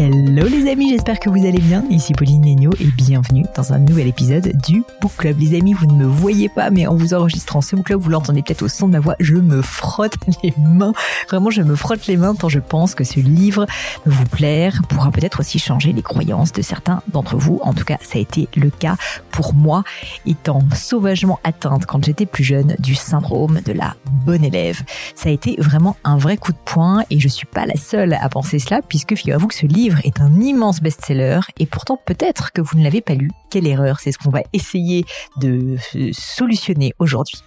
Hello les amis, j'espère que vous allez bien. Ici Pauline Léniaud et bienvenue dans un nouvel épisode du Book Club. Les amis, vous ne me voyez pas, mais en vous enregistrant ce Book Club, vous l'entendez peut-être au son de ma voix, je me frotte les mains. Vraiment, je me frotte les mains tant je pense que ce livre vous plaire, pourra peut-être aussi changer les croyances de certains d'entre vous. En tout cas, ça a été le cas pour moi, étant sauvagement atteinte quand j'étais plus jeune du syndrome de la bonne élève. Ça a été vraiment un vrai coup de poing et je suis pas la seule à penser cela puisque figurez-vous que ce livre est un immense best-seller et pourtant peut-être que vous ne l'avez pas lu. Quelle erreur, c'est ce qu'on va essayer de solutionner aujourd'hui.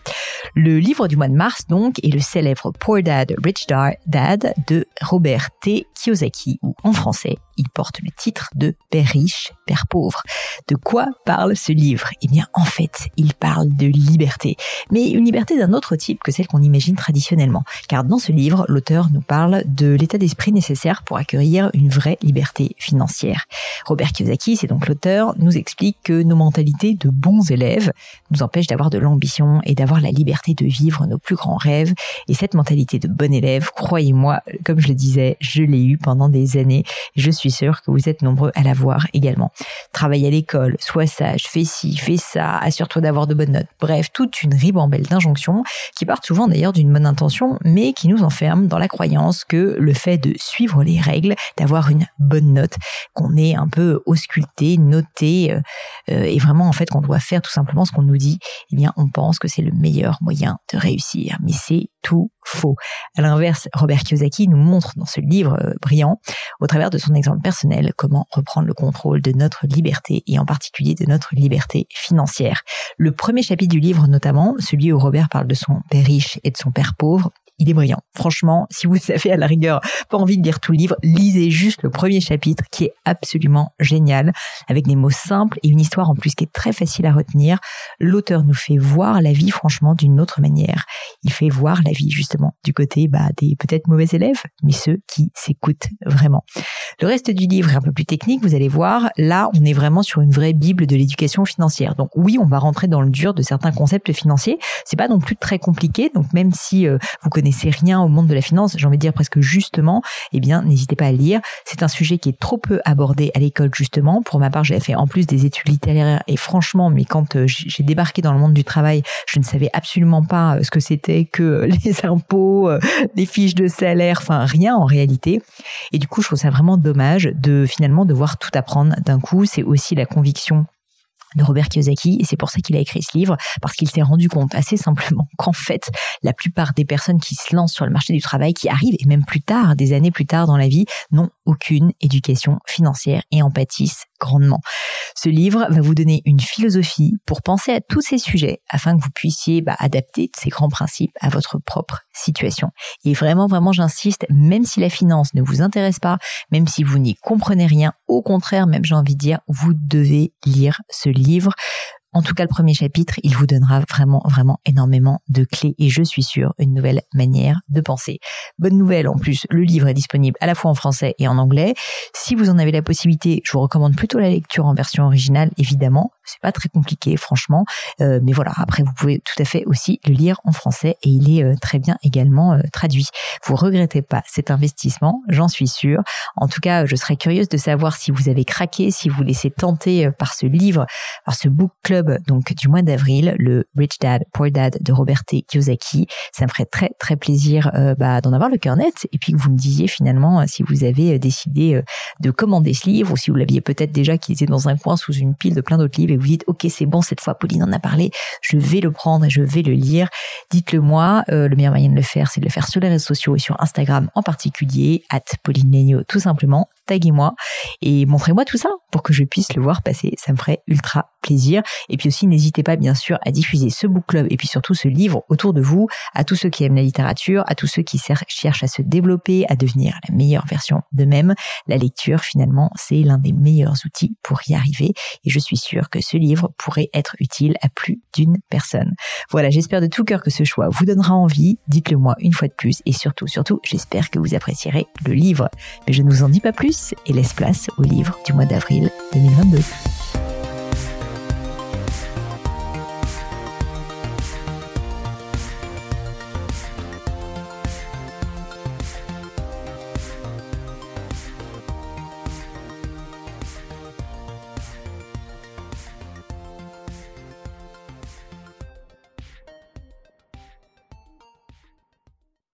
Le livre du mois de mars donc est le célèbre Poor Dad, Rich Dad de Robert T. Kiyosaki ou en français il porte le titre de Père riche, Père pauvre. De quoi parle ce livre? Eh bien, en fait, il parle de liberté, mais une liberté d'un autre type que celle qu'on imagine traditionnellement. Car dans ce livre, l'auteur nous parle de l'état d'esprit nécessaire pour accueillir une vraie liberté financière. Robert Kiyosaki, c'est donc l'auteur, nous explique que nos mentalités de bons élèves nous empêchent d'avoir de l'ambition et d'avoir la liberté de vivre nos plus grands rêves. Et cette mentalité de bon élève, croyez-moi, comme je le disais, je l'ai eu pendant des années. Je suis sûr que vous êtes nombreux à l'avoir également. Travaille à l'école, sois sage, fais ci, fais ça, assure-toi d'avoir de bonnes notes. Bref, toute une ribambelle d'injonctions qui partent souvent d'ailleurs d'une bonne intention, mais qui nous enferment dans la croyance que le fait de suivre les règles, d'avoir une bonne note, qu'on est un peu ausculté, noté, euh, et vraiment en fait qu'on doit faire tout simplement ce qu'on nous dit, eh bien on pense que c'est le meilleur moyen de réussir. Mais c'est tout faux. À l'inverse, Robert Kiyosaki nous montre dans ce livre euh, brillant, au travers de son exemple personnel, comment reprendre le contrôle de notre liberté et en particulier de notre liberté financière. Le premier chapitre du livre notamment, celui où Robert parle de son père riche et de son père pauvre, il est brillant. Franchement, si vous avez à la rigueur pas envie de lire tout le livre, lisez juste le premier chapitre qui est absolument génial, avec des mots simples et une histoire en plus qui est très facile à retenir. L'auteur nous fait voir la vie franchement d'une autre manière. Il fait voir la vie justement du côté bah, des peut-être mauvais élèves, mais ceux qui s'écoutent vraiment. Le reste du livre est un peu plus technique, vous allez voir. Là, on est vraiment sur une vraie bible de l'éducation financière. Donc oui, on va rentrer dans le dur de certains concepts financiers. C'est pas non plus très compliqué. Donc même si euh, vous connaissez c'est rien au monde de la finance, j'ai envie de dire presque justement, eh bien, n'hésitez pas à lire. C'est un sujet qui est trop peu abordé à l'école, justement. Pour ma part, j'ai fait en plus des études littéraires et franchement, mais quand euh, j'ai débarqué dans le monde du travail, je ne savais absolument pas euh, ce que c'était que euh, les impôts, les fiches de salaire, enfin, rien en réalité. Et du coup, je trouve ça vraiment dommage de finalement devoir tout apprendre d'un coup. C'est aussi la conviction de Robert Kiyosaki et c'est pour ça qu'il a écrit ce livre parce qu'il s'est rendu compte assez simplement qu'en fait la plupart des personnes qui se lancent sur le marché du travail qui arrivent et même plus tard des années plus tard dans la vie n'ont aucune éducation financière et en pâtissent grandement. Ce livre va vous donner une philosophie pour penser à tous ces sujets afin que vous puissiez bah, adapter ces grands principes à votre propre situation. Et vraiment, vraiment, j'insiste, même si la finance ne vous intéresse pas, même si vous n'y comprenez rien, au contraire, même j'ai envie de dire, vous devez lire ce livre. En tout cas, le premier chapitre, il vous donnera vraiment, vraiment énormément de clés et je suis sûre une nouvelle manière de penser. Bonne nouvelle, en plus, le livre est disponible à la fois en français et en anglais. Si vous en avez la possibilité, je vous recommande plutôt la lecture en version originale, évidemment. C'est pas très compliqué, franchement. Euh, mais voilà, après, vous pouvez tout à fait aussi le lire en français et il est euh, très bien également euh, traduit. Vous regrettez pas cet investissement, j'en suis sûre. En tout cas, je serais curieuse de savoir si vous avez craqué, si vous laissez tenter par ce livre, par ce book club donc du mois d'avril, le Rich Dad Poor Dad de Robert. Kiyosaki. Ça me ferait très très plaisir bah, d'en avoir le cœur net et puis que vous me disiez finalement si vous avez décidé de commander ce livre ou si vous l'aviez peut-être déjà qui était dans un coin sous une pile de plein d'autres livres et vous dites ok c'est bon cette fois Pauline en a parlé, je vais le prendre je vais le lire. Dites-le moi. Euh, le meilleur moyen de le faire c'est de le faire sur les réseaux sociaux et sur Instagram en particulier at Pauline tout simplement taguez-moi et montrez-moi tout ça pour que je puisse le voir passer. Ça me ferait ultra plaisir. Et puis aussi, n'hésitez pas bien sûr à diffuser ce book club et puis surtout ce livre autour de vous, à tous ceux qui aiment la littérature, à tous ceux qui cherchent à se développer, à devenir la meilleure version d'eux-mêmes. La lecture, finalement, c'est l'un des meilleurs outils pour y arriver. Et je suis sûre que ce livre pourrait être utile à plus d'une personne. Voilà, j'espère de tout cœur que ce choix vous donnera envie. Dites-le moi une fois de plus. Et surtout, surtout, j'espère que vous apprécierez le livre. Mais je ne vous en dis pas plus et laisse place au livre du mois d'avril 2022.